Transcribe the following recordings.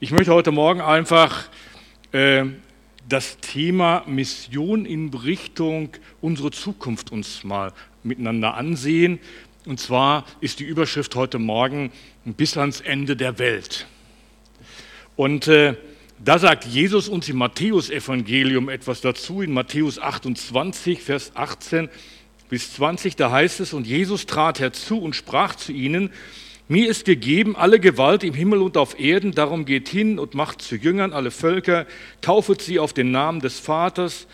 Ich möchte heute Morgen einfach äh, das Thema Mission in Richtung unsere Zukunft uns mal miteinander ansehen. Und zwar ist die Überschrift heute Morgen bis ans Ende der Welt. Und äh, da sagt Jesus uns im Matthäusevangelium etwas dazu, in Matthäus 28, Vers 18 bis 20, da heißt es, und Jesus trat herzu und sprach zu ihnen, mir ist gegeben alle Gewalt im Himmel und auf Erden, darum geht hin und macht zu Jüngern alle Völker, taufet sie auf den Namen des Vaters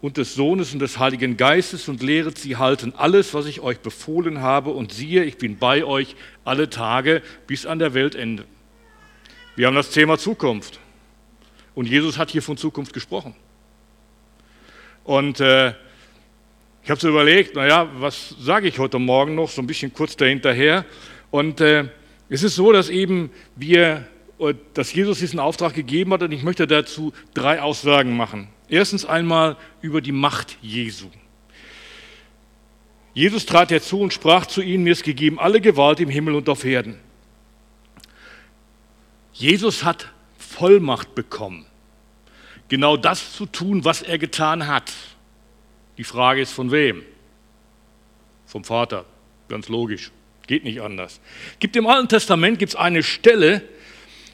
und des Sohnes und des Heiligen Geistes und lehret sie halten alles, was ich euch befohlen habe. Und siehe, ich bin bei euch alle Tage bis an der Weltende. Wir haben das Thema Zukunft. Und Jesus hat hier von Zukunft gesprochen. Und äh, ich habe so überlegt, naja, was sage ich heute Morgen noch, so ein bisschen kurz dahinterher. Und äh, es ist so, dass eben wir, äh, dass Jesus diesen Auftrag gegeben hat und ich möchte dazu drei Aussagen machen. Erstens einmal über die Macht Jesu. Jesus trat herzu und sprach zu ihnen, mir ist gegeben alle Gewalt im Himmel und auf Erden. Jesus hat Vollmacht bekommen, genau das zu tun, was er getan hat. Die Frage ist von wem? Vom Vater, ganz logisch. Geht nicht anders. Gibt im Alten Testament gibt es eine Stelle,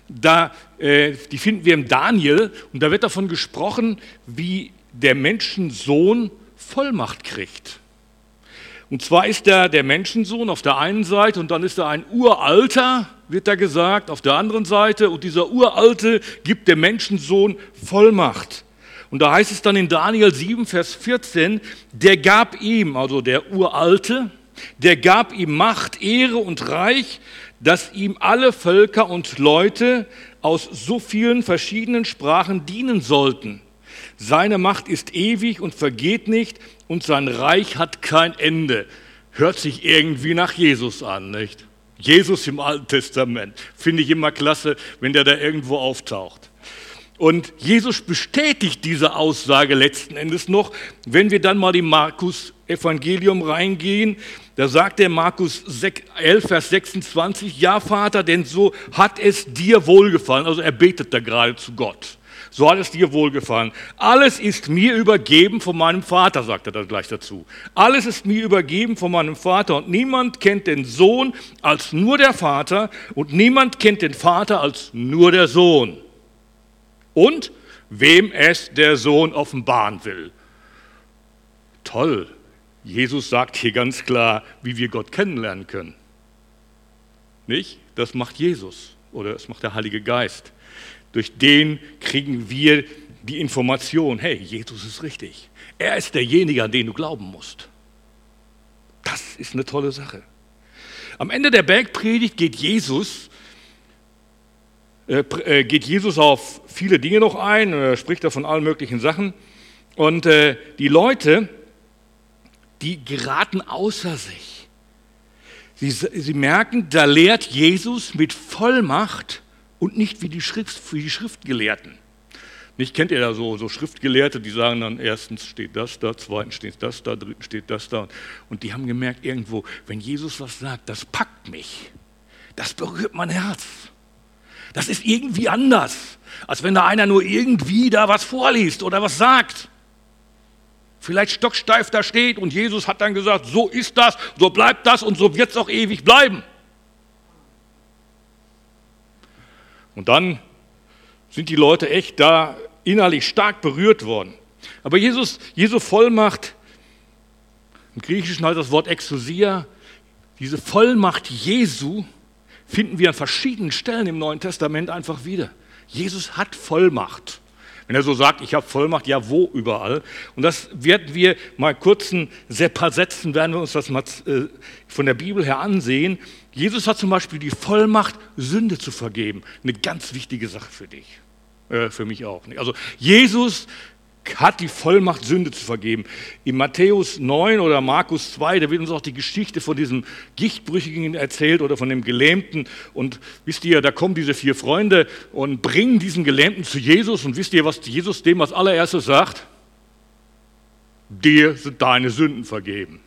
da, äh, die finden wir im Daniel, und da wird davon gesprochen, wie der Menschensohn Vollmacht kriegt. Und zwar ist da der Menschensohn auf der einen Seite und dann ist da ein Uralter, wird da gesagt, auf der anderen Seite. Und dieser Uralte gibt dem Menschensohn Vollmacht. Und da heißt es dann in Daniel 7, Vers 14, der gab ihm, also der Uralte, der gab ihm Macht, Ehre und Reich, dass ihm alle Völker und Leute aus so vielen verschiedenen Sprachen dienen sollten. Seine Macht ist ewig und vergeht nicht und sein Reich hat kein Ende. Hört sich irgendwie nach Jesus an, nicht? Jesus im Alten Testament. Finde ich immer klasse, wenn der da irgendwo auftaucht. Und Jesus bestätigt diese Aussage letzten Endes noch, wenn wir dann mal im Markus Evangelium reingehen. Da sagt der Markus 11, Vers 26, ja Vater, denn so hat es dir wohlgefallen. Also er betet da gerade zu Gott. So hat es dir wohlgefallen. Alles ist mir übergeben von meinem Vater, sagt er da gleich dazu. Alles ist mir übergeben von meinem Vater und niemand kennt den Sohn als nur der Vater und niemand kennt den Vater als nur der Sohn. Und wem es der Sohn offenbaren will. Toll, Jesus sagt hier ganz klar, wie wir Gott kennenlernen können. Nicht? Das macht Jesus oder das macht der Heilige Geist. Durch den kriegen wir die Information, hey, Jesus ist richtig. Er ist derjenige, an den du glauben musst. Das ist eine tolle Sache. Am Ende der Bergpredigt geht Jesus, geht Jesus auf viele Dinge noch ein, er spricht da von allen möglichen Sachen. Und äh, die Leute, die geraten außer sich. Sie, sie merken, da lehrt Jesus mit Vollmacht und nicht wie die, Schrift, wie die Schriftgelehrten. Nicht kennt ihr da so, so Schriftgelehrte, die sagen dann, erstens steht das da, zweitens steht das da, drittens steht das da. Und die haben gemerkt irgendwo, wenn Jesus was sagt, das packt mich. Das berührt mein Herz. Das ist irgendwie anders, als wenn da einer nur irgendwie da was vorliest oder was sagt vielleicht stocksteif da steht und Jesus hat dann gesagt, so ist das, so bleibt das und so wird es auch ewig bleiben. Und dann sind die Leute echt da innerlich stark berührt worden. Aber Jesus, Jesu Vollmacht, im Griechischen heißt das Wort Exousia, diese Vollmacht Jesu finden wir an verschiedenen Stellen im Neuen Testament einfach wieder. Jesus hat Vollmacht. Wenn er so sagt, ich habe Vollmacht, ja, wo überall? Und das werden wir mal kurz ein paar Sätzen, werden wir uns das mal äh, von der Bibel her ansehen. Jesus hat zum Beispiel die Vollmacht, Sünde zu vergeben. Eine ganz wichtige Sache für dich, äh, für mich auch. Also Jesus hat die Vollmacht, Sünde zu vergeben. In Matthäus 9 oder Markus 2, da wird uns auch die Geschichte von diesem Gichtbrüchigen erzählt oder von dem Gelähmten. Und wisst ihr, da kommen diese vier Freunde und bringen diesen Gelähmten zu Jesus. Und wisst ihr, was Jesus dem als allererstes sagt? Dir sind deine Sünden vergeben.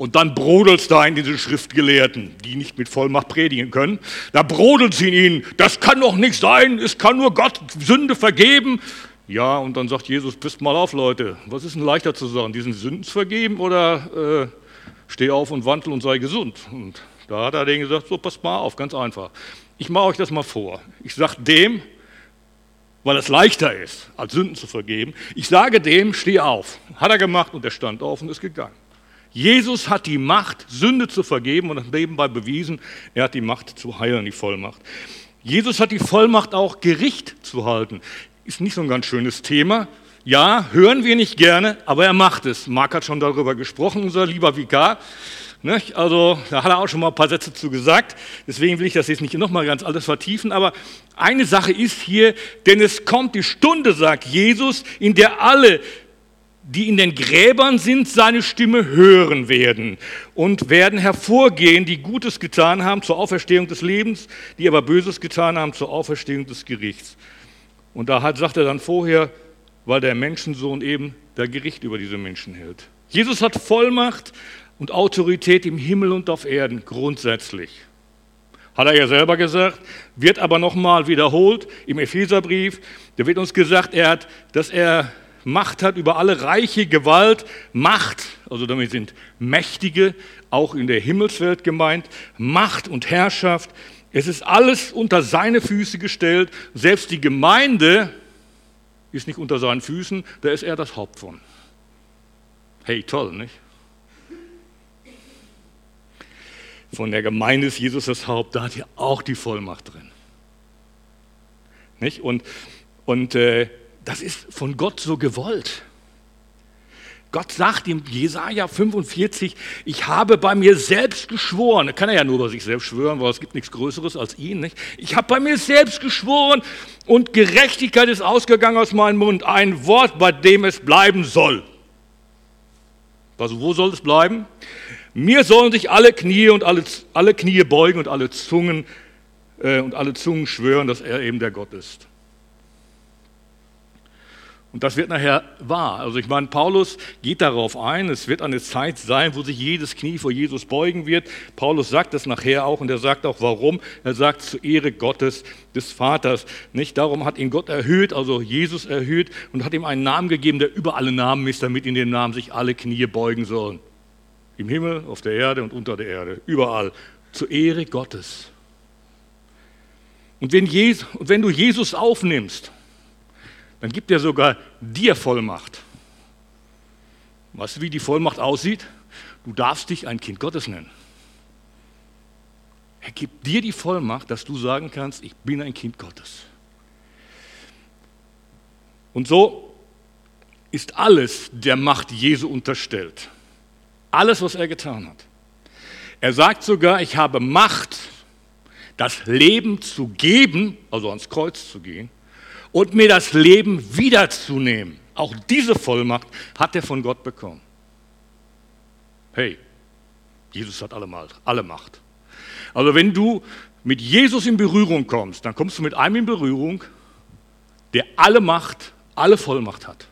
Und dann brodelt es da in diese Schriftgelehrten, die nicht mit Vollmacht predigen können. Da brodelt sie in ihnen, das kann doch nicht sein, es kann nur Gott Sünde vergeben. Ja, und dann sagt Jesus, pisst mal auf, Leute, was ist denn leichter zu sagen, diesen Sünden zu vergeben oder äh, steh auf und wandel und sei gesund? Und da hat er denen gesagt, so passt mal auf, ganz einfach. Ich mache euch das mal vor. Ich sage dem, weil es leichter ist, als Sünden zu vergeben, ich sage dem, steh auf. Hat er gemacht und er stand auf und ist gegangen. Jesus hat die Macht, Sünde zu vergeben und hat nebenbei bewiesen, er hat die Macht zu heilen, die Vollmacht. Jesus hat die Vollmacht auch Gericht zu halten. Ist nicht so ein ganz schönes Thema. Ja, hören wir nicht gerne, aber er macht es. Marc hat schon darüber gesprochen, unser lieber Vikar. Also da hat er auch schon mal ein paar Sätze zu gesagt. Deswegen will ich das jetzt nicht nochmal ganz alles vertiefen. Aber eine Sache ist hier, denn es kommt die Stunde, sagt Jesus, in der alle die in den Gräbern sind, seine Stimme hören werden und werden hervorgehen, die Gutes getan haben zur Auferstehung des Lebens, die aber Böses getan haben zur Auferstehung des Gerichts. Und da hat, sagt er dann vorher, weil der Menschensohn eben der Gericht über diese Menschen hält. Jesus hat Vollmacht und Autorität im Himmel und auf Erden grundsätzlich. Hat er ja selber gesagt, wird aber nochmal wiederholt im Epheserbrief. Da wird uns gesagt, er hat, dass er Macht hat über alle Reiche, Gewalt, Macht, also damit sind Mächtige, auch in der Himmelswelt gemeint, Macht und Herrschaft. Es ist alles unter seine Füße gestellt. Selbst die Gemeinde ist nicht unter seinen Füßen, da ist er das Haupt von. Hey, toll, nicht? Von der Gemeinde ist Jesus das Haupt, da hat er auch die Vollmacht drin. Nicht? Und, und äh, das ist von Gott so gewollt. Gott sagt im Jesaja 45, ich habe bei mir selbst geschworen. Da kann er ja nur bei sich selbst schwören, weil es gibt nichts Größeres als ihn. Nicht? Ich habe bei mir selbst geschworen und Gerechtigkeit ist ausgegangen aus meinem Mund. Ein Wort, bei dem es bleiben soll. Also wo soll es bleiben? Mir sollen sich alle Knie und alle, alle Knie beugen und alle Zungen äh, und alle Zungen schwören, dass er eben der Gott ist. Und das wird nachher wahr. Also ich meine, Paulus geht darauf ein, es wird eine Zeit sein, wo sich jedes Knie vor Jesus beugen wird. Paulus sagt das nachher auch und er sagt auch warum. Er sagt zur Ehre Gottes, des Vaters. Nicht darum hat ihn Gott erhöht, also Jesus erhöht und hat ihm einen Namen gegeben, der über alle Namen ist, damit in dem Namen sich alle Knie beugen sollen. Im Himmel, auf der Erde und unter der Erde, überall. Zur Ehre Gottes. Und wenn, Jesus, und wenn du Jesus aufnimmst, dann gibt er sogar dir Vollmacht. Weißt du, wie die Vollmacht aussieht? Du darfst dich ein Kind Gottes nennen. Er gibt dir die Vollmacht, dass du sagen kannst, ich bin ein Kind Gottes. Und so ist alles der Macht Jesu unterstellt. Alles, was er getan hat. Er sagt sogar, ich habe Macht, das Leben zu geben, also ans Kreuz zu gehen, und mir das Leben wiederzunehmen. Auch diese Vollmacht hat er von Gott bekommen. Hey, Jesus hat alle Macht. Also wenn du mit Jesus in Berührung kommst, dann kommst du mit einem in Berührung, der alle Macht, alle Vollmacht hat.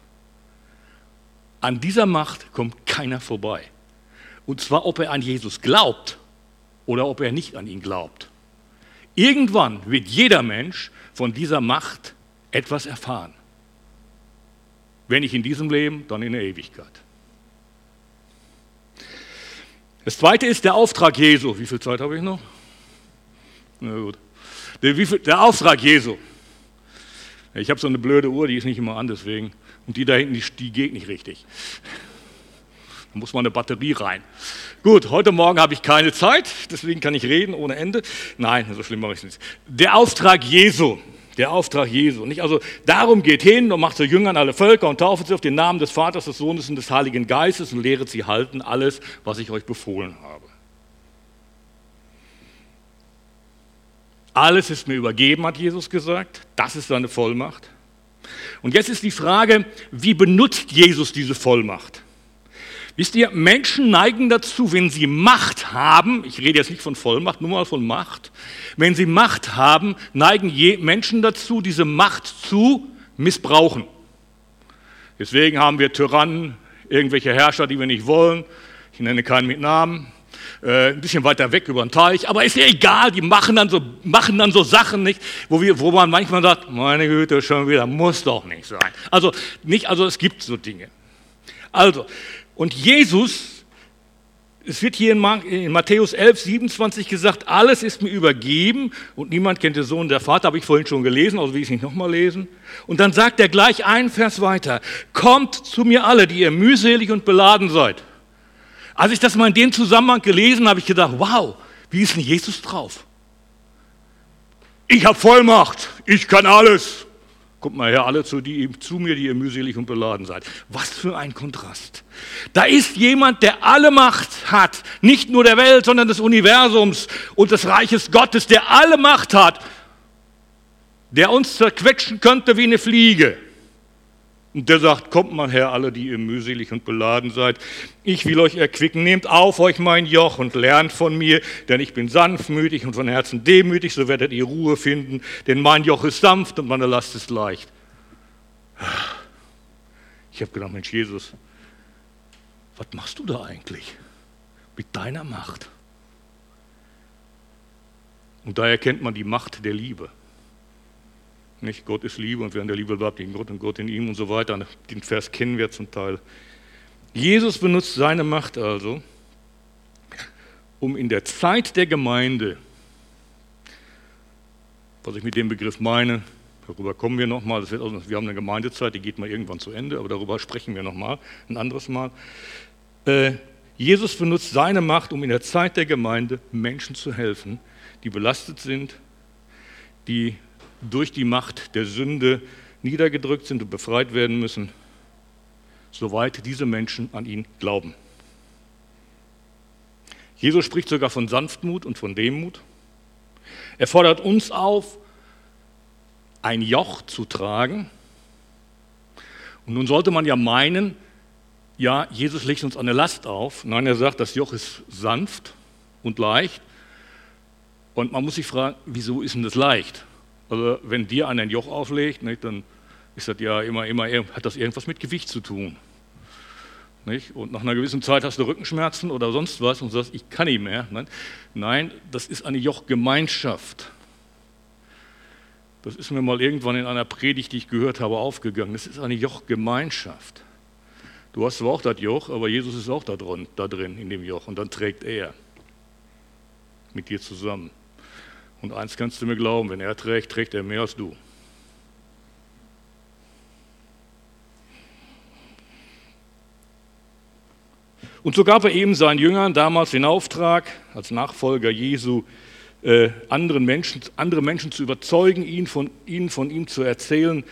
An dieser Macht kommt keiner vorbei. Und zwar, ob er an Jesus glaubt oder ob er nicht an ihn glaubt. Irgendwann wird jeder Mensch von dieser Macht etwas erfahren. Wenn nicht in diesem Leben, dann in der Ewigkeit. Das zweite ist der Auftrag Jesu. Wie viel Zeit habe ich noch? Na gut. Der, der Auftrag Jesu. Ich habe so eine blöde Uhr, die ist nicht immer an, deswegen. Und die da hinten, die, die geht nicht richtig. Da muss mal eine Batterie rein. Gut, heute Morgen habe ich keine Zeit, deswegen kann ich reden ohne Ende. Nein, so schlimm mache ich es nicht. Der Auftrag Jesu der Auftrag Jesu. Nicht? Also darum geht hin und macht zu Jüngern alle Völker und tauft sie auf den Namen des Vaters, des Sohnes und des Heiligen Geistes und lehret sie halten alles, was ich euch befohlen habe. Alles ist mir übergeben, hat Jesus gesagt. Das ist seine Vollmacht. Und jetzt ist die Frage, wie benutzt Jesus diese Vollmacht? Wisst ihr, Menschen neigen dazu, wenn sie Macht haben, ich rede jetzt nicht von Vollmacht, nur mal von Macht, wenn sie Macht haben, neigen Menschen dazu, diese Macht zu missbrauchen. Deswegen haben wir Tyrannen, irgendwelche Herrscher, die wir nicht wollen. ich nenne keinen mit Namen, äh, ein bisschen weiter weg über den Teich, aber ist ja egal, die machen dann so, machen dann so Sachen nicht, wo, wir, wo man manchmal sagt, meine Güte, schon wieder, muss doch nicht sein. Also, nicht, also es gibt so Dinge. Also, und Jesus es wird hier in Matthäus 11, 27 gesagt, alles ist mir übergeben und niemand kennt den Sohn der Vater, habe ich vorhin schon gelesen, also will ich es nicht nochmal lesen. Und dann sagt er gleich einen Vers weiter, kommt zu mir alle, die ihr mühselig und beladen seid. Als ich das mal in dem Zusammenhang gelesen habe, habe ich gedacht, wow, wie ist denn Jesus drauf? Ich habe Vollmacht, ich kann alles. Kommt mal her, alle zu, die, zu mir, die ihr mühselig und beladen seid. Was für ein Kontrast. Da ist jemand, der alle Macht hat, nicht nur der Welt, sondern des Universums und des Reiches Gottes, der alle Macht hat, der uns zerquetschen könnte wie eine Fliege. Und der sagt, kommt mal her, alle, die ihr mühselig und beladen seid. Ich will euch erquicken. Nehmt auf euch mein Joch und lernt von mir, denn ich bin sanftmütig und von Herzen demütig, so werdet ihr Ruhe finden. Denn mein Joch ist sanft und meine Last ist leicht. Ich habe gedacht, Mensch, Jesus, was machst du da eigentlich mit deiner Macht? Und da erkennt man die Macht der Liebe. Nicht? Gott ist Liebe und wer in der Liebe bleibt, in Gott und Gott in ihm und so weiter. Den Vers kennen wir zum Teil. Jesus benutzt seine Macht also, um in der Zeit der Gemeinde, was ich mit dem Begriff meine, darüber kommen wir nochmal, wir haben eine Gemeindezeit, die geht mal irgendwann zu Ende, aber darüber sprechen wir nochmal, ein anderes Mal. Äh, Jesus benutzt seine Macht, um in der Zeit der Gemeinde Menschen zu helfen, die belastet sind, die durch die Macht der Sünde niedergedrückt sind und befreit werden müssen, soweit diese Menschen an ihn glauben. Jesus spricht sogar von Sanftmut und von Demut. Er fordert uns auf, ein Joch zu tragen. Und nun sollte man ja meinen, ja, Jesus legt uns eine Last auf. Nein, er sagt, das Joch ist sanft und leicht. Und man muss sich fragen, wieso ist denn das leicht? Also wenn dir einer ein Joch auflegt, nicht, dann ist das ja immer, immer, hat das irgendwas mit Gewicht zu tun. Nicht? Und nach einer gewissen Zeit hast du Rückenschmerzen oder sonst was und sagst, ich kann nicht mehr. Nein, das ist eine Jochgemeinschaft. Das ist mir mal irgendwann in einer Predigt, die ich gehört habe, aufgegangen. Das ist eine Jochgemeinschaft. Du hast zwar auch das Joch, aber Jesus ist auch da drin, da drin in dem Joch und dann trägt er mit dir zusammen. Und eins kannst du mir glauben, wenn er trägt, trägt er mehr als du. Und so gab er eben seinen Jüngern damals den Auftrag, als Nachfolger Jesu, äh, anderen Menschen, andere Menschen zu überzeugen, ihnen von, ihnen von ihm zu erzählen.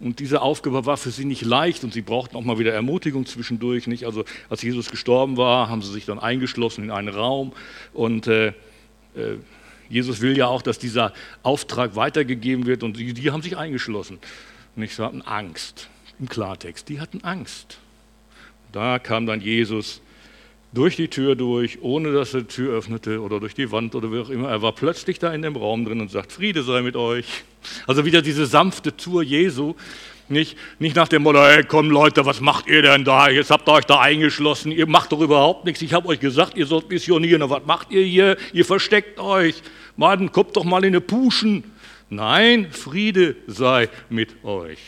Und diese Aufgabe war für sie nicht leicht und sie brauchten auch mal wieder Ermutigung zwischendurch. Nicht? Also als Jesus gestorben war, haben sie sich dann eingeschlossen in einen Raum und äh, äh, Jesus will ja auch, dass dieser Auftrag weitergegeben wird und die, die haben sich eingeschlossen. Und ich hatten Angst, im Klartext, die hatten Angst. Da kam dann Jesus durch die Tür durch, ohne dass er die Tür öffnete oder durch die Wand oder wie auch immer. Er war plötzlich da in dem Raum drin und sagt, Friede sei mit euch. Also wieder diese sanfte Tour Jesu, nicht, nicht nach dem Motto, hey, komm Leute, was macht ihr denn da? Jetzt habt ihr euch da eingeschlossen, ihr macht doch überhaupt nichts. Ich habe euch gesagt, ihr sollt missionieren. was macht ihr hier? Ihr versteckt euch. Mann, kommt doch mal in eine Puschen. Nein, Friede sei mit euch.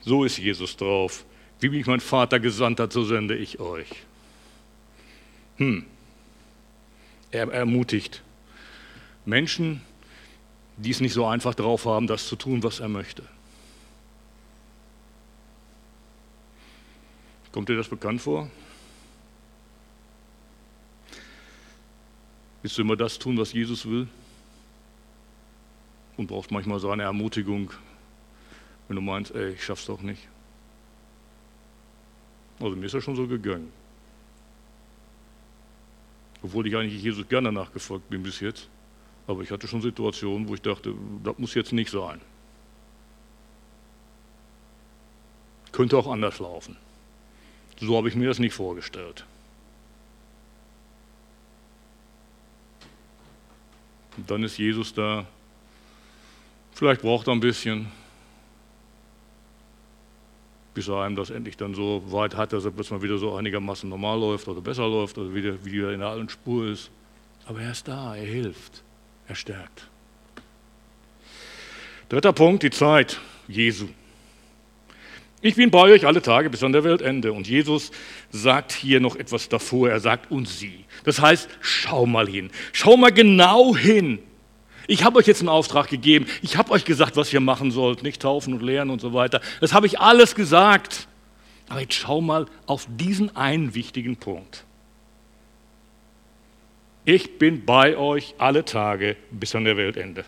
So ist Jesus drauf. Wie mich mein Vater gesandt hat, so sende ich euch. Hm. Er ermutigt Menschen, die es nicht so einfach drauf haben, das zu tun, was er möchte. Kommt dir das bekannt vor? Willst du immer das tun, was Jesus will? Und brauchst manchmal seine Ermutigung, wenn du meinst, ey, ich schaff's doch nicht. Also mir ist das schon so gegangen. Obwohl ich eigentlich Jesus gerne nachgefolgt bin bis jetzt. Aber ich hatte schon Situationen, wo ich dachte, das muss jetzt nicht sein. Könnte auch anders laufen. So habe ich mir das nicht vorgestellt. Und dann ist Jesus da. Vielleicht braucht er ein bisschen, bis er einem das endlich dann so weit hat, dass er plötzlich wieder so einigermaßen normal läuft oder besser läuft oder wieder, wieder in der alten Spur ist. Aber er ist da, er hilft, er stärkt. Dritter Punkt, die Zeit Jesu. Ich bin bei euch alle Tage bis an der Weltende. Und Jesus sagt hier noch etwas davor. Er sagt uns sie. Das heißt, schau mal hin. Schau mal genau hin. Ich habe euch jetzt einen Auftrag gegeben. Ich habe euch gesagt, was ihr machen sollt. Nicht taufen und lehren und so weiter. Das habe ich alles gesagt. Aber jetzt schau mal auf diesen einen wichtigen Punkt. Ich bin bei euch alle Tage bis an der Weltende.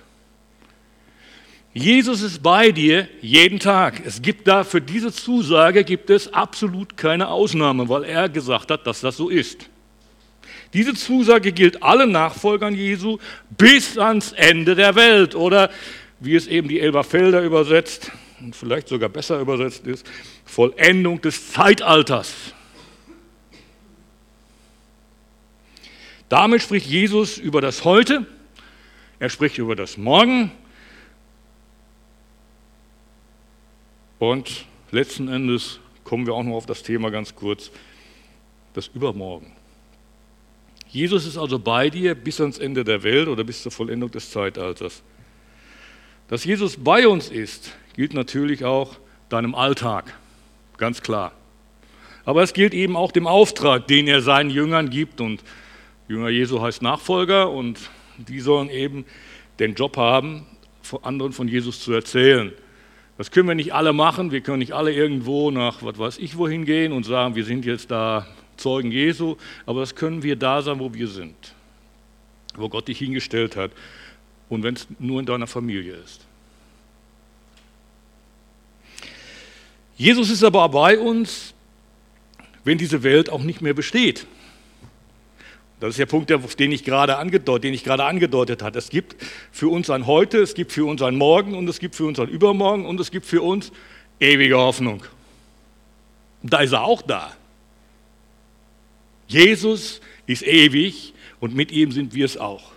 Jesus ist bei dir jeden Tag. Es gibt da für diese Zusage gibt es absolut keine Ausnahme, weil er gesagt hat, dass das so ist. Diese Zusage gilt allen Nachfolgern Jesu bis ans Ende der Welt oder wie es eben die Elberfelder übersetzt und vielleicht sogar besser übersetzt ist, Vollendung des Zeitalters. Damit spricht Jesus über das Heute, er spricht über das Morgen Und letzten Endes kommen wir auch noch auf das Thema ganz kurz, das Übermorgen. Jesus ist also bei dir bis ans Ende der Welt oder bis zur Vollendung des Zeitalters. Dass Jesus bei uns ist, gilt natürlich auch deinem Alltag, ganz klar. Aber es gilt eben auch dem Auftrag, den er seinen Jüngern gibt. Und Jünger Jesu heißt Nachfolger und die sollen eben den Job haben, anderen von Jesus zu erzählen. Das können wir nicht alle machen. Wir können nicht alle irgendwo nach, was weiß ich, wohin gehen und sagen, wir sind jetzt da Zeugen Jesu. Aber das können wir da sein, wo wir sind. Wo Gott dich hingestellt hat. Und wenn es nur in deiner Familie ist. Jesus ist aber bei uns, wenn diese Welt auch nicht mehr besteht. Das ist der Punkt, den ich gerade angedeutet, den ich gerade angedeutet habe. Es gibt für uns ein Heute, es gibt für uns ein Morgen und es gibt für uns ein Übermorgen und es gibt für uns ewige Hoffnung. Da ist er auch da. Jesus ist ewig und mit ihm sind wir es auch.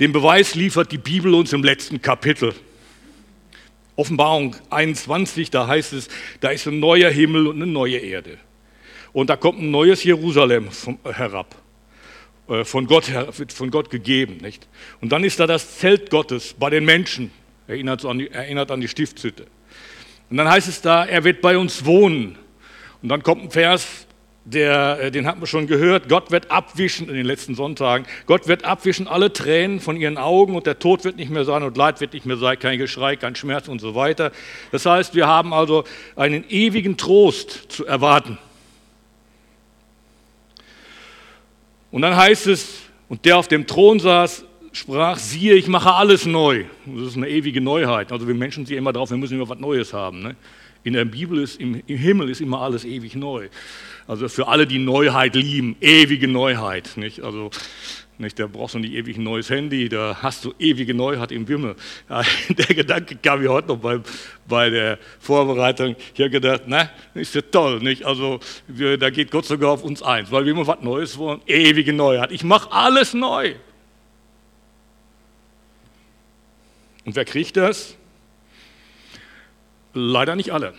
Den Beweis liefert die Bibel uns im letzten Kapitel. Offenbarung 21, da heißt es, da ist ein neuer Himmel und eine neue Erde. Und da kommt ein neues Jerusalem herab. Äh, von Gott, von Gott gegeben. Nicht? Und dann ist da das Zelt Gottes bei den Menschen, erinnert an die, erinnert an die Stiftshütte. Und dann heißt es da, er wird bei uns wohnen. Und dann kommt ein Vers, der, äh, den hat man schon gehört, Gott wird abwischen in den letzten Sonntagen, Gott wird abwischen alle Tränen von ihren Augen und der Tod wird nicht mehr sein und Leid wird nicht mehr sein, kein Geschrei, kein Schmerz und so weiter. Das heißt, wir haben also einen ewigen Trost zu erwarten. Und dann heißt es, und der auf dem Thron saß, sprach, siehe, ich mache alles neu. Das ist eine ewige Neuheit. Also wir Menschen sind immer drauf, wir müssen immer was Neues haben. Ne? In der Bibel ist, im, im, Himmel ist immer alles ewig neu. Also für alle, die Neuheit lieben, ewige Neuheit. Nicht? Also nicht, da brauchst du nicht ewig ein neues Handy, da hast du ewige Neuheit im Wimmel. Ja, der Gedanke kam mir heute noch bei, bei der Vorbereitung. Ich habe gedacht, na, ist ja toll, nicht? Also wir, da geht Gott sogar auf uns eins, weil wir immer was Neues wollen, ewige Neuheit. Ich mache alles neu. Und wer kriegt das? Leider nicht alle.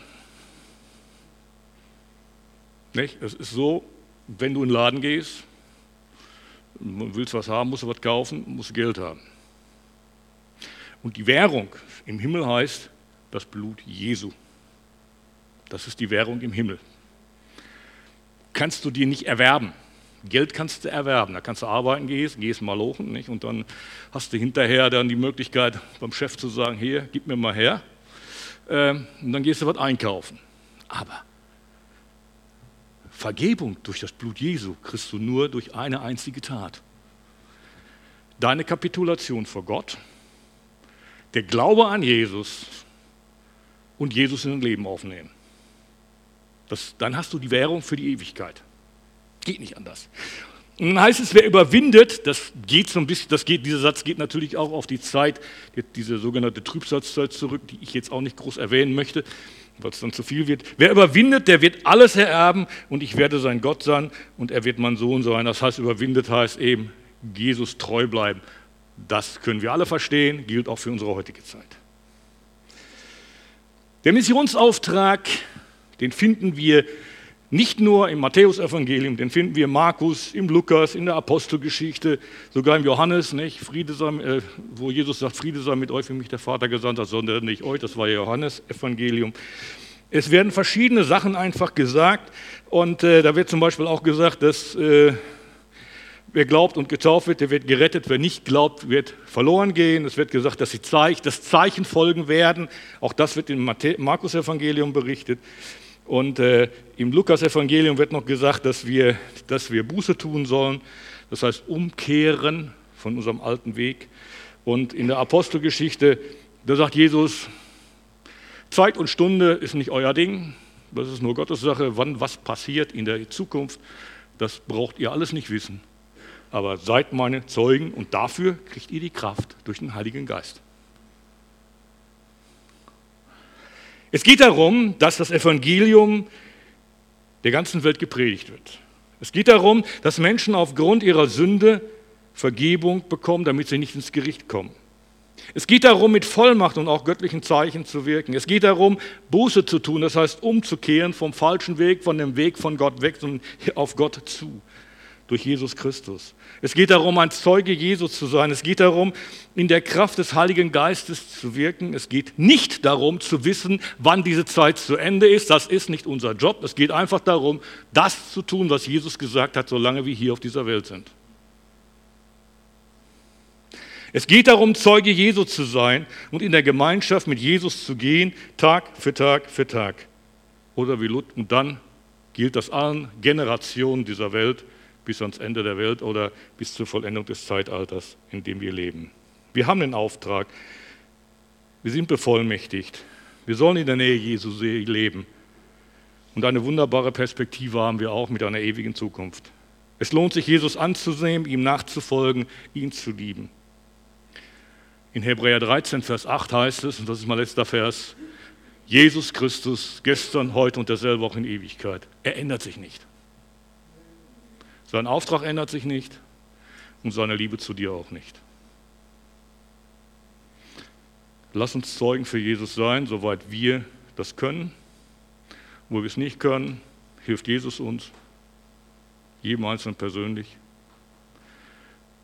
Nicht? Es ist so, wenn du in den Laden gehst, willst was haben, musst du was kaufen, musst Geld haben. Und die Währung im Himmel heißt das Blut Jesu. Das ist die Währung im Himmel. Kannst du dir nicht erwerben. Geld kannst du erwerben. Da kannst du arbeiten gehen, gehst mal lochen, nicht? und dann hast du hinterher dann die Möglichkeit, beim Chef zu sagen: Hier, gib mir mal her. Ähm, und dann gehst du was einkaufen. Aber Vergebung durch das Blut Jesu kriegst du nur durch eine einzige Tat. Deine Kapitulation vor Gott, der Glaube an Jesus und Jesus in dein Leben aufnehmen. Das, dann hast du die Währung für die Ewigkeit. Geht nicht anders. Und dann heißt es, wer überwindet, das geht so ein bisschen, das geht, dieser Satz geht natürlich auch auf die Zeit, diese sogenannte Trübsalzeit zurück, die ich jetzt auch nicht groß erwähnen möchte weil es dann zu viel wird. Wer überwindet, der wird alles ererben und ich werde sein Gott sein und er wird mein Sohn sein. Das heißt, überwindet heißt eben Jesus treu bleiben. Das können wir alle verstehen, gilt auch für unsere heutige Zeit. Der Missionsauftrag Den finden wir nicht nur im Matthäusevangelium, den finden wir Markus, im Lukas, in der Apostelgeschichte, sogar im Johannes, nicht? Friede sei, äh, wo Jesus sagt, Friede sei mit euch, wie mich der Vater gesandt hat, sondern nicht euch, das war ja Johannes-Evangelium. Es werden verschiedene Sachen einfach gesagt und äh, da wird zum Beispiel auch gesagt, dass äh, wer glaubt und getauft wird, der wird gerettet, wer nicht glaubt, wird verloren gehen. Es wird gesagt, dass sie Zeichen, das Zeichen folgen werden. Auch das wird im Markus-Evangelium berichtet. Und äh, im Lukas-Evangelium wird noch gesagt, dass wir, dass wir Buße tun sollen, das heißt umkehren von unserem alten Weg. Und in der Apostelgeschichte, da sagt Jesus, Zeit und Stunde ist nicht euer Ding, das ist nur Gottes Sache. Wann was passiert in der Zukunft, das braucht ihr alles nicht wissen. Aber seid meine Zeugen und dafür kriegt ihr die Kraft durch den Heiligen Geist. Es geht darum, dass das Evangelium der ganzen Welt gepredigt wird. Es geht darum, dass Menschen aufgrund ihrer Sünde Vergebung bekommen, damit sie nicht ins Gericht kommen. Es geht darum, mit Vollmacht und auch göttlichen Zeichen zu wirken. Es geht darum, Buße zu tun, das heißt umzukehren vom falschen Weg, von dem Weg von Gott weg, sondern auf Gott zu durch Jesus Christus. Es geht darum, ein Zeuge Jesus zu sein. Es geht darum, in der Kraft des Heiligen Geistes zu wirken. Es geht nicht darum, zu wissen, wann diese Zeit zu Ende ist. Das ist nicht unser Job. Es geht einfach darum, das zu tun, was Jesus gesagt hat, solange wir hier auf dieser Welt sind. Es geht darum, Zeuge Jesu zu sein und in der Gemeinschaft mit Jesus zu gehen, Tag für Tag für Tag. Oder wie Lut, und dann gilt das allen Generationen dieser Welt bis ans Ende der Welt oder bis zur Vollendung des Zeitalters, in dem wir leben. Wir haben den Auftrag, wir sind bevollmächtigt, wir sollen in der Nähe Jesu leben. Und eine wunderbare Perspektive haben wir auch mit einer ewigen Zukunft. Es lohnt sich, Jesus anzunehmen, ihm nachzufolgen, ihn zu lieben. In Hebräer 13, Vers 8 heißt es, und das ist mein letzter Vers, Jesus Christus, gestern, heute und derselbe auch in Ewigkeit. Er ändert sich nicht. Sein Auftrag ändert sich nicht und seine Liebe zu dir auch nicht. Lass uns Zeugen für Jesus sein, soweit wir das können. Wo wir es nicht können, hilft Jesus uns, jedem Einzelnen persönlich.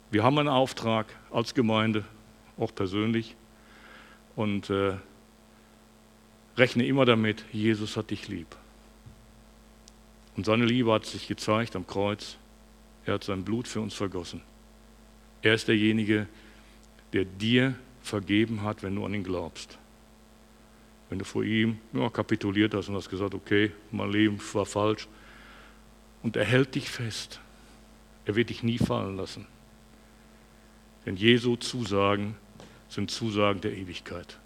Wir haben einen Auftrag als Gemeinde, auch persönlich, und äh, rechne immer damit, Jesus hat dich lieb. Und seine Liebe hat sich gezeigt am Kreuz. Er hat sein Blut für uns vergossen. Er ist derjenige, der dir vergeben hat, wenn du an ihn glaubst. Wenn du vor ihm ja, kapituliert hast und hast gesagt, okay, mein Leben war falsch. Und er hält dich fest. Er wird dich nie fallen lassen. Denn Jesu Zusagen sind Zusagen der Ewigkeit.